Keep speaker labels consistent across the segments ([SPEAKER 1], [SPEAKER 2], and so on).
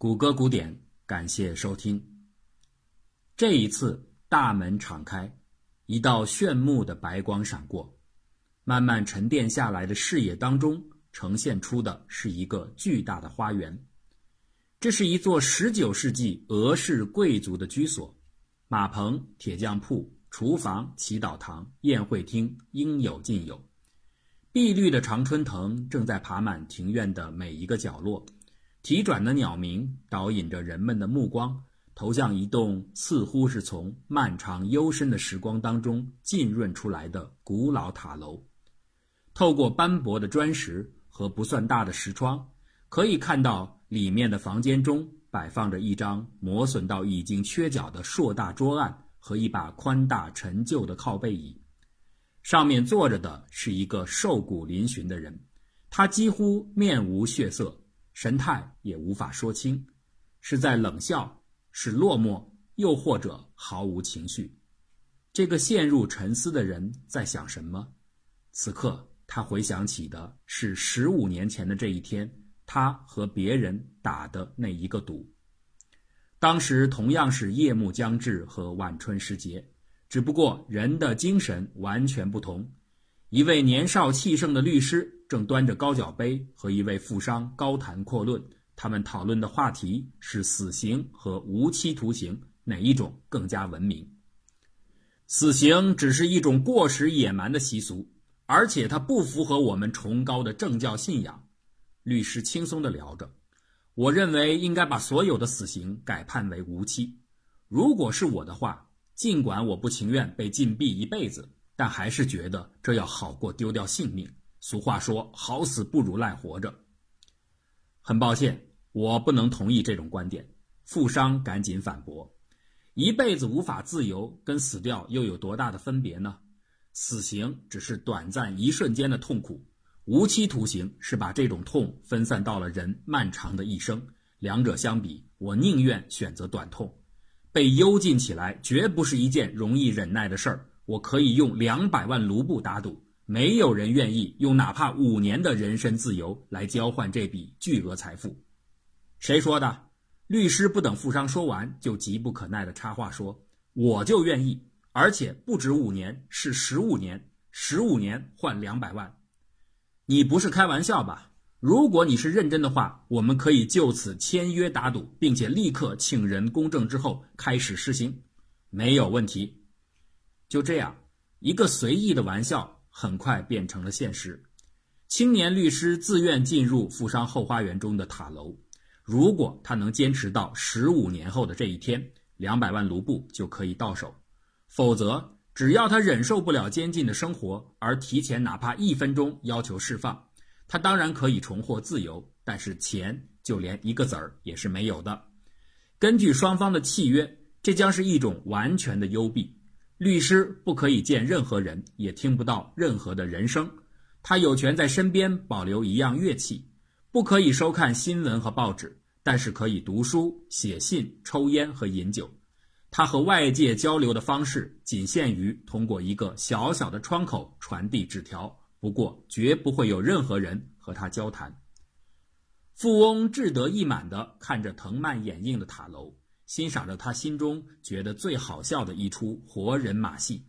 [SPEAKER 1] 谷歌古典，感谢收听。这一次，大门敞开，一道炫目的白光闪过，慢慢沉淀下来的视野当中，呈现出的是一个巨大的花园。这是一座19世纪俄式贵族的居所，马棚、铁匠铺、厨房、祈祷堂、宴会厅应有尽有。碧绿的常春藤正在爬满庭院的每一个角落。啼转的鸟鸣导引着人们的目光，投向一栋似乎是从漫长幽深的时光当中浸润出来的古老塔楼。透过斑驳的砖石和不算大的石窗，可以看到里面的房间中摆放着一张磨损到已经缺角的硕大桌案和一把宽大陈旧的靠背椅，上面坐着的是一个瘦骨嶙峋的人，他几乎面无血色。神态也无法说清，是在冷笑，是落寞，又或者毫无情绪。这个陷入沉思的人在想什么？此刻，他回想起的是十五年前的这一天，他和别人打的那一个赌。当时同样是夜幕将至和晚春时节，只不过人的精神完全不同。一位年少气盛的律师。正端着高脚杯和一位富商高谈阔论，他们讨论的话题是死刑和无期徒刑哪一种更加文明。死刑只是一种过时野蛮的习俗，而且它不符合我们崇高的政教信仰。律师轻松地聊着，我认为应该把所有的死刑改判为无期。如果是我的话，尽管我不情愿被禁闭一辈子，但还是觉得这要好过丢掉性命。俗话说：“好死不如赖活着。”很抱歉，我不能同意这种观点。富商赶紧反驳：“一辈子无法自由，跟死掉又有多大的分别呢？死刑只是短暂一瞬间的痛苦，无期徒刑是把这种痛分散到了人漫长的一生。两者相比，我宁愿选择短痛。被幽禁起来绝不是一件容易忍耐的事儿。我可以用两百万卢布打赌。”没有人愿意用哪怕五年的人身自由来交换这笔巨额财富。谁说的？律师不等富商说完，就急不可耐地插话说：“我就愿意，而且不止五年，是十五年，十五年换两百万。你不是开玩笑吧？如果你是认真的话，我们可以就此签约打赌，并且立刻请人公证之后开始实行，没有问题。就这样，一个随意的玩笑。”很快变成了现实。青年律师自愿进入富商后花园中的塔楼。如果他能坚持到十五年后的这一天，两百万卢布就可以到手；否则，只要他忍受不了监禁的生活，而提前哪怕一分钟要求释放，他当然可以重获自由。但是钱就连一个子儿也是没有的。根据双方的契约，这将是一种完全的幽闭。律师不可以见任何人，也听不到任何的人声。他有权在身边保留一样乐器，不可以收看新闻和报纸，但是可以读书、写信、抽烟和饮酒。他和外界交流的方式仅限于通过一个小小的窗口传递纸条，不过绝不会有任何人和他交谈。富翁志得意满地看着藤蔓掩映的塔楼。欣赏着他心中觉得最好笑的一出活人马戏，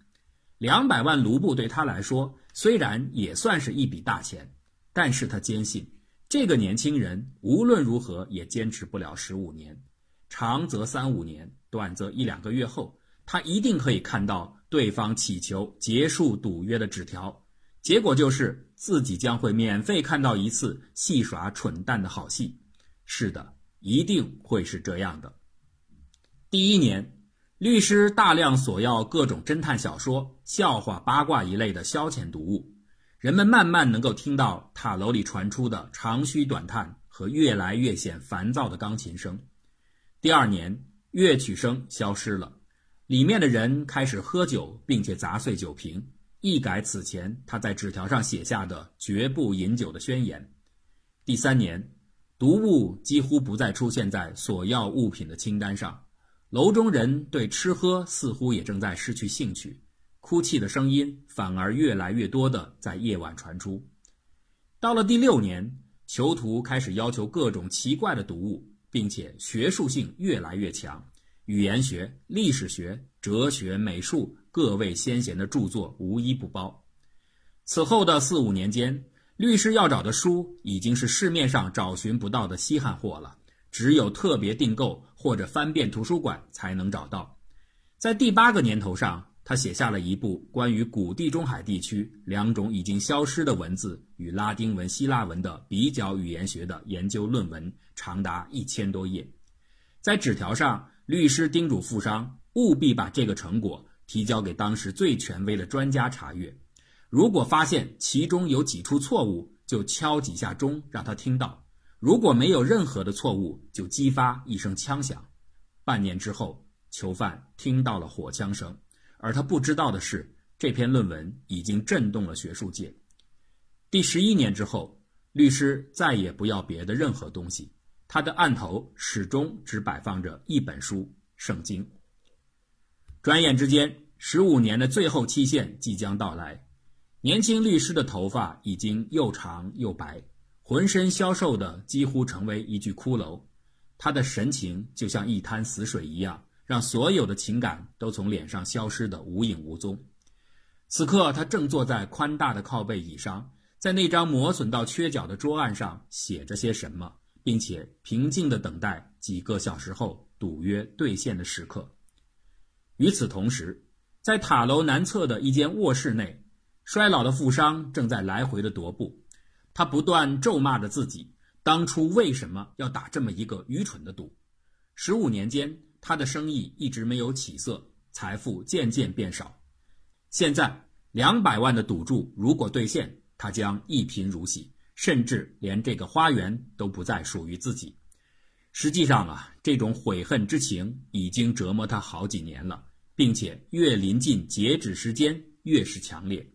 [SPEAKER 1] 两百万卢布对他来说虽然也算是一笔大钱，但是他坚信这个年轻人无论如何也坚持不了十五年，长则三五年，短则一两个月后，他一定可以看到对方祈求结束赌约的纸条，结果就是自己将会免费看到一次戏耍蠢蛋的好戏。是的，一定会是这样的。第一年，律师大量索要各种侦探小说、笑话、八卦一类的消遣读物，人们慢慢能够听到塔楼里传出的长吁短叹和越来越显烦躁的钢琴声。第二年，乐曲声消失了，里面的人开始喝酒，并且砸碎酒瓶，一改此前他在纸条上写下的绝不饮酒的宣言。第三年，毒物几乎不再出现在索要物品的清单上。楼中人对吃喝似乎也正在失去兴趣，哭泣的声音反而越来越多的在夜晚传出。到了第六年，囚徒开始要求各种奇怪的读物，并且学术性越来越强，语言学、历史学、哲学、美术各位先贤的著作无一不包。此后的四五年间，律师要找的书已经是市面上找寻不到的稀罕货了，只有特别订购或者翻遍图书馆才能找到。在第八个年头上，他写下了一部关于古地中海地区两种已经消失的文字与拉丁文、希腊文的比较语言学的研究论文，长达一千多页。在纸条上，律师叮嘱富商务必把这个成果提交给当时最权威的专家查阅，如果发现其中有几处错误，就敲几下钟让他听到；如果没有任何的错误，就激发一声枪响。半年之后。囚犯听到了火枪声，而他不知道的是，这篇论文已经震动了学术界。第十一年之后，律师再也不要别的任何东西，他的案头始终只摆放着一本书《圣经》。转眼之间，十五年的最后期限即将到来。年轻律师的头发已经又长又白，浑身消瘦的几乎成为一具骷髅，他的神情就像一滩死水一样。让所有的情感都从脸上消失得无影无踪。此刻，他正坐在宽大的靠背椅上，在那张磨损到缺角的桌案上写着些什么，并且平静地等待几个小时后赌约兑现的时刻。与此同时，在塔楼南侧的一间卧室内，衰老的富商正在来回的踱步，他不断咒骂着自己，当初为什么要打这么一个愚蠢的赌？十五年间。他的生意一直没有起色，财富渐渐变少。现在两百万的赌注如果兑现，他将一贫如洗，甚至连这个花园都不再属于自己。实际上啊，这种悔恨之情已经折磨他好几年了，并且越临近截止时间越是强烈。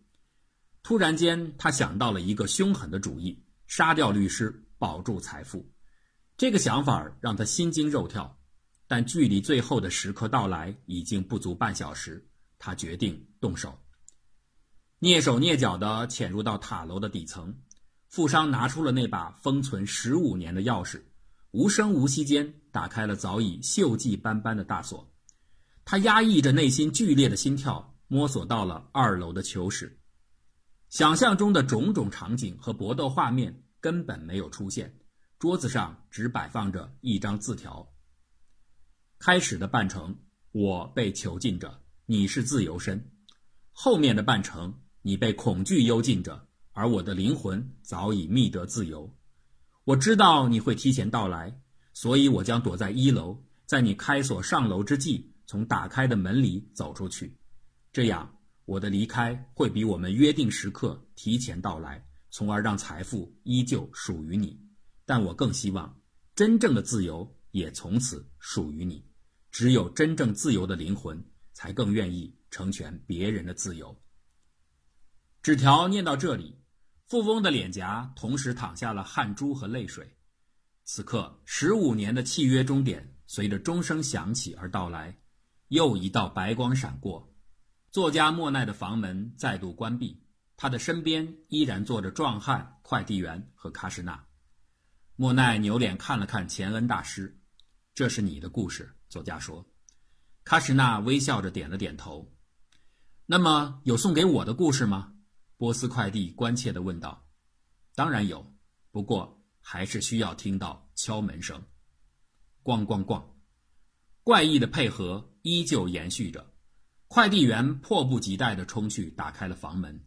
[SPEAKER 1] 突然间，他想到了一个凶狠的主意：杀掉律师，保住财富。这个想法让他心惊肉跳。但距离最后的时刻到来已经不足半小时，他决定动手。蹑手蹑脚地潜入到塔楼的底层，富商拿出了那把封存十五年的钥匙，无声无息间打开了早已锈迹斑斑的大锁。他压抑着内心剧烈的心跳，摸索到了二楼的囚室。想象中的种种场景和搏斗画面根本没有出现，桌子上只摆放着一张字条。开始的半程，我被囚禁着，你是自由身；后面的半程，你被恐惧幽禁着，而我的灵魂早已觅得自由。我知道你会提前到来，所以我将躲在一楼，在你开锁上楼之际，从打开的门里走出去。这样，我的离开会比我们约定时刻提前到来，从而让财富依旧属于你。但我更希望，真正的自由也从此属于你。只有真正自由的灵魂，才更愿意成全别人的自由。纸条念到这里，富翁的脸颊同时淌下了汗珠和泪水。此刻，十五年的契约终点随着钟声响起而到来，又一道白光闪过，作家莫奈的房门再度关闭，他的身边依然坐着壮汉、快递员和喀什纳。莫奈扭脸看了看钱恩大师：“这是你的故事。”作家说：“喀什纳微笑着点了点头。那么有送给我的故事吗？”波斯快递关切地问道。“当然有，不过还是需要听到敲门声。”咣咣咣，怪异的配合依旧延续着。快递员迫不及待地冲去打开了房门。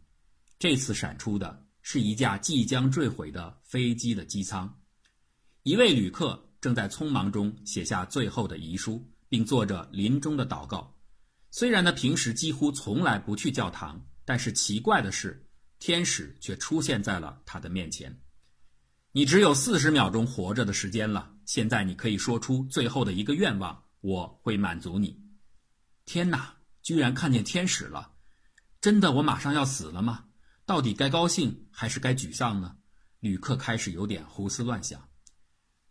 [SPEAKER 1] 这次闪出的是一架即将坠毁的飞机的机舱，一位旅客。正在匆忙中写下最后的遗书，并做着临终的祷告。虽然他平时几乎从来不去教堂，但是奇怪的是，天使却出现在了他的面前。你只有四十秒钟活着的时间了，现在你可以说出最后的一个愿望，我会满足你。天哪，居然看见天使了！真的，我马上要死了吗？到底该高兴还是该沮丧呢？旅客开始有点胡思乱想。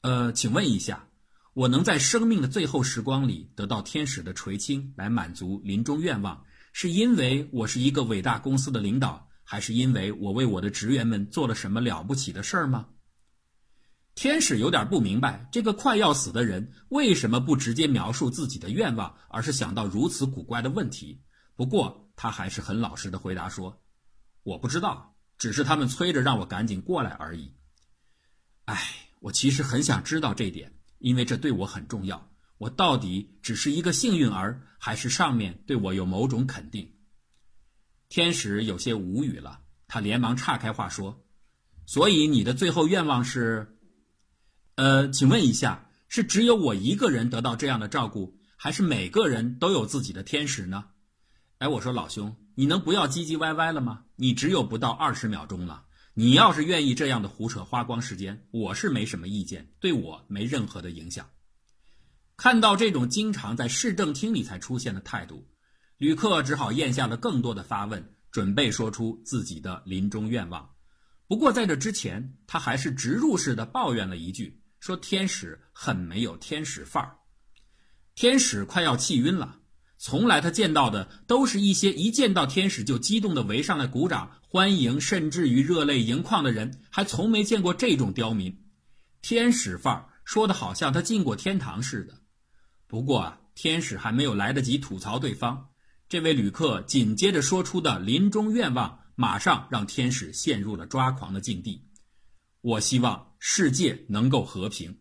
[SPEAKER 1] 呃，请问一下，我能在生命的最后时光里得到天使的垂青来满足临终愿望，是因为我是一个伟大公司的领导，还是因为我为我的职员们做了什么了不起的事儿吗？天使有点不明白，这个快要死的人为什么不直接描述自己的愿望，而是想到如此古怪的问题。不过他还是很老实的回答说：“我不知道，只是他们催着让我赶紧过来而已。”哎，我其实很想知道这点，因为这对我很重要。我到底只是一个幸运儿，还是上面对我有某种肯定？天使有些无语了，他连忙岔开话说：“所以你的最后愿望是？呃，请问一下，是只有我一个人得到这样的照顾，还是每个人都有自己的天使呢？”哎，我说老兄，你能不要唧唧歪歪了吗？你只有不到二十秒钟了，你要是愿意这样的胡扯花光时间，我是没什么意见，对我没任何的影响。看到这种经常在市政厅里才出现的态度，旅客只好咽下了更多的发问，准备说出自己的临终愿望。不过在这之前，他还是植入式的抱怨了一句，说天使很没有天使范儿。天使快要气晕了，从来他见到的都是一些一见到天使就激动的围上来鼓掌欢迎，甚至于热泪盈眶的人，还从没见过这种刁民。天使范儿说的好像他进过天堂似的。不过啊，天使还没有来得及吐槽对方，这位旅客紧接着说出的临终愿望，马上让天使陷入了抓狂的境地。我希望世界能够和平。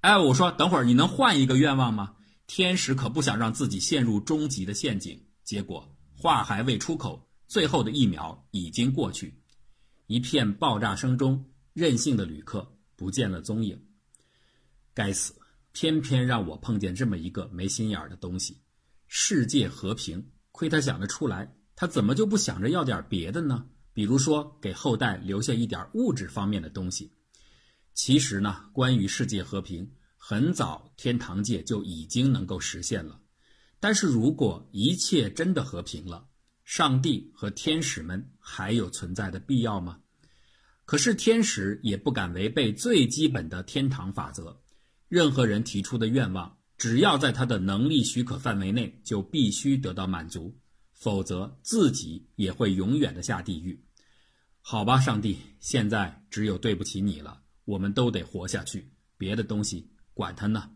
[SPEAKER 1] 哎，我说，等会儿你能换一个愿望吗？天使可不想让自己陷入终极的陷阱。结果话还未出口，最后的一秒已经过去，一片爆炸声中，任性的旅客不见了踪影。该死！偏偏让我碰见这么一个没心眼儿的东西，世界和平，亏他想得出来，他怎么就不想着要点别的呢？比如说给后代留下一点物质方面的东西。其实呢，关于世界和平，很早天堂界就已经能够实现了。但是如果一切真的和平了，上帝和天使们还有存在的必要吗？可是天使也不敢违背最基本的天堂法则。任何人提出的愿望，只要在他的能力许可范围内，就必须得到满足，否则自己也会永远的下地狱。好吧，上帝，现在只有对不起你了。我们都得活下去，别的东西管他呢。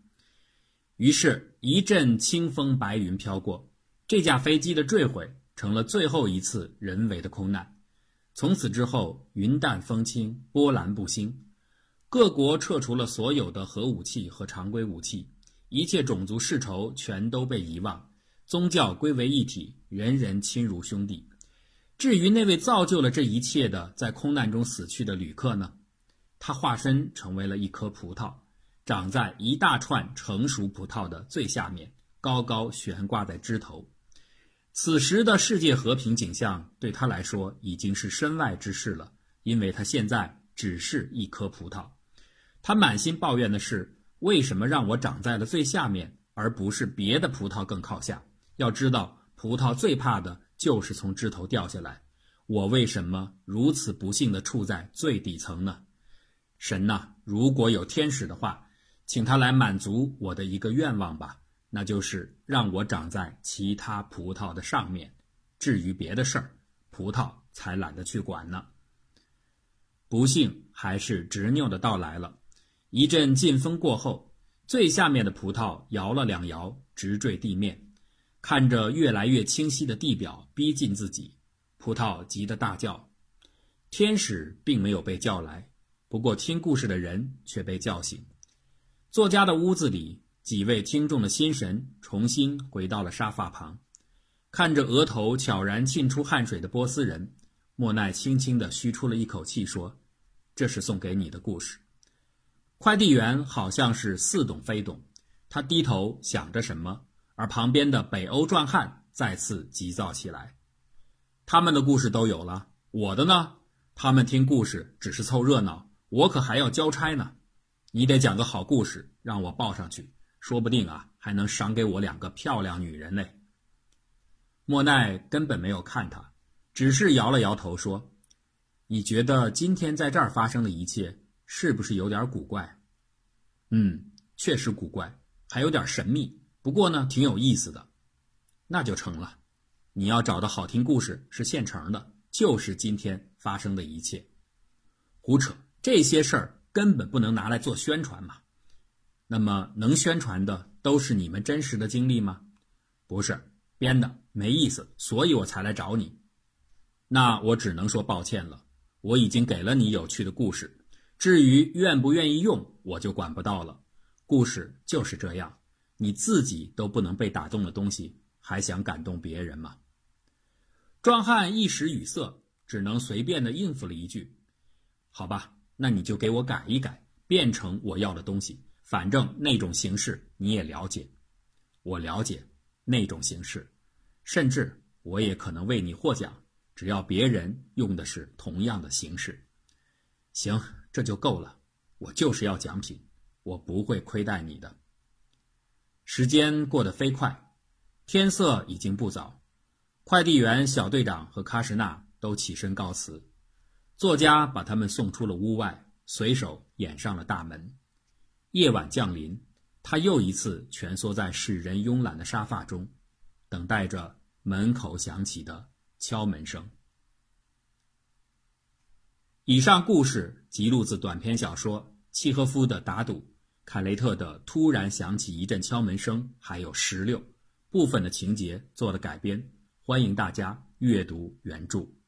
[SPEAKER 1] 于是，一阵清风白云飘过，这架飞机的坠毁成了最后一次人为的空难。从此之后，云淡风轻，波澜不兴。各国撤除了所有的核武器和常规武器，一切种族世仇全都被遗忘，宗教归为一体，人人亲如兄弟。至于那位造就了这一切的在空难中死去的旅客呢？他化身成为了一颗葡萄，长在一大串成熟葡萄的最下面，高高悬挂在枝头。此时的世界和平景象对他来说已经是身外之事了，因为他现在只是一颗葡萄。他满心抱怨的是：为什么让我长在了最下面，而不是别的葡萄更靠下？要知道，葡萄最怕的就是从枝头掉下来。我为什么如此不幸地处在最底层呢？神呐，如果有天使的话，请他来满足我的一个愿望吧，那就是让我长在其他葡萄的上面。至于别的事儿，葡萄才懒得去管呢。不幸还是执拗的到来了。一阵劲风过后，最下面的葡萄摇了两摇，直坠地面。看着越来越清晰的地表逼近自己，葡萄急得大叫。天使并没有被叫来，不过听故事的人却被叫醒。作家的屋子里，几位听众的心神重新回到了沙发旁，看着额头悄然沁出汗水的波斯人，莫奈轻轻地吁出了一口气，说：“这是送给你的故事。”快递员好像是似懂非懂，他低头想着什么，而旁边的北欧壮汉再次急躁起来。他们的故事都有了，我的呢？他们听故事只是凑热闹，我可还要交差呢。你得讲个好故事让我报上去，说不定啊还能赏给我两个漂亮女人嘞。莫奈根本没有看他，只是摇了摇头说：“你觉得今天在这儿发生的一切？”是不是有点古怪？嗯，确实古怪，还有点神秘。不过呢，挺有意思的。那就成了。你要找的好听故事是现成的，就是今天发生的一切。胡扯，这些事儿根本不能拿来做宣传嘛。那么能宣传的都是你们真实的经历吗？不是编的，没意思，所以我才来找你。那我只能说抱歉了，我已经给了你有趣的故事，至于愿不愿意用，我就管不到了。故事就是这样，你自己都不能被打动的东西，还想感动别人吗？壮汉一时语塞，只能随便的应付了一句：“好吧，那你就给我改一改，变成我要的东西。反正那种形式你也了解，我了解那种形式，甚至我也可能为你获奖，只要别人用的是同样的形式。行，这就够了。我就是要奖品，我不会亏待你的。”时间过得飞快，天色已经不早。快递员小队长和喀什纳都起身告辞，作家把他们送出了屋外，随手掩上了大门。夜晚降临，他又一次蜷缩在使人慵懒的沙发中，等待着门口响起的敲门声。以上故事辑录自短篇小说《契诃夫的打赌》，凯雷特的突然响起一阵敲门声，还有十六部分的情节做了改编。欢迎大家阅读原著。